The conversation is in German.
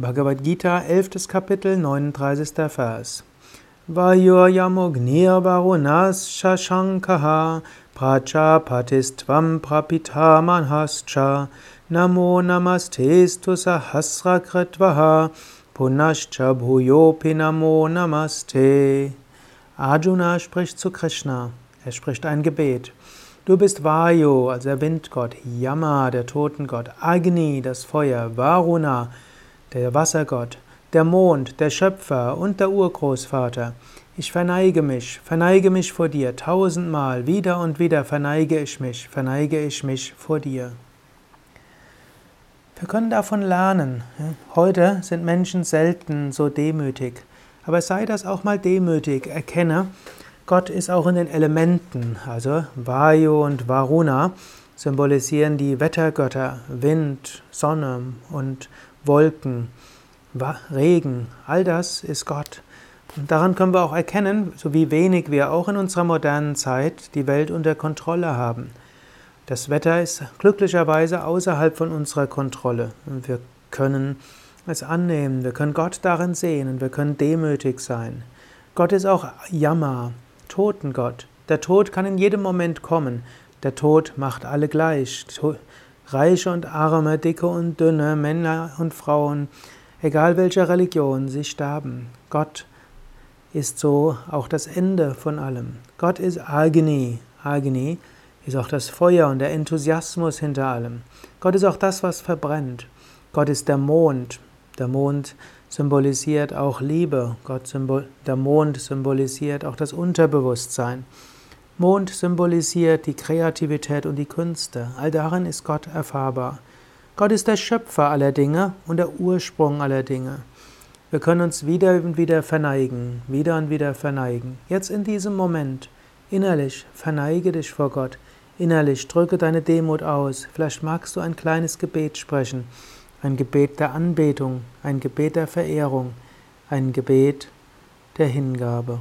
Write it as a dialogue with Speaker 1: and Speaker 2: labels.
Speaker 1: Bhagavad Gita, 11. Kapitel, 39. Vers. Vayoyamugnir varunas shashankaha prajapatistvam prapitamanhascha namo namastestu sahasrakritvaha punascha bhuyopi namo namaste. Arjuna spricht zu Krishna. Er spricht ein Gebet. Du bist Vayu, also der Windgott, Yama, der Totengott, Agni, das Feuer, Varuna, der Wassergott, der Mond, der Schöpfer und der Urgroßvater. Ich verneige mich, verneige mich vor dir, tausendmal, wieder und wieder verneige ich mich, verneige ich mich vor dir. Wir können davon lernen. Heute sind Menschen selten so demütig, aber sei das auch mal demütig, erkenne, Gott ist auch in den Elementen, also Vayu und Varuna symbolisieren die Wettergötter, Wind, Sonne und Wolken, Regen, all das ist Gott. Und daran können wir auch erkennen, so wie wenig wir auch in unserer modernen Zeit die Welt unter Kontrolle haben. Das Wetter ist glücklicherweise außerhalb von unserer Kontrolle. Und wir können es annehmen, wir können Gott darin sehen und wir können demütig sein. Gott ist auch Yama, Totengott. Der Tod kann in jedem Moment kommen. Der Tod macht alle gleich. Reiche und Arme, Dicke und Dünne, Männer und Frauen, egal welcher Religion, sie sterben. Gott ist so auch das Ende von allem. Gott ist Agni. Agni ist auch das Feuer und der Enthusiasmus hinter allem. Gott ist auch das, was verbrennt. Gott ist der Mond. Der Mond symbolisiert auch Liebe. Gott symbol der Mond symbolisiert auch das Unterbewusstsein. Mond symbolisiert die Kreativität und die Künste. All darin ist Gott erfahrbar. Gott ist der Schöpfer aller Dinge und der Ursprung aller Dinge. Wir können uns wieder und wieder verneigen, wieder und wieder verneigen. Jetzt in diesem Moment, innerlich, verneige dich vor Gott. Innerlich drücke deine Demut aus. Vielleicht magst du ein kleines Gebet sprechen ein Gebet der Anbetung, ein Gebet der Verehrung, ein Gebet der Hingabe.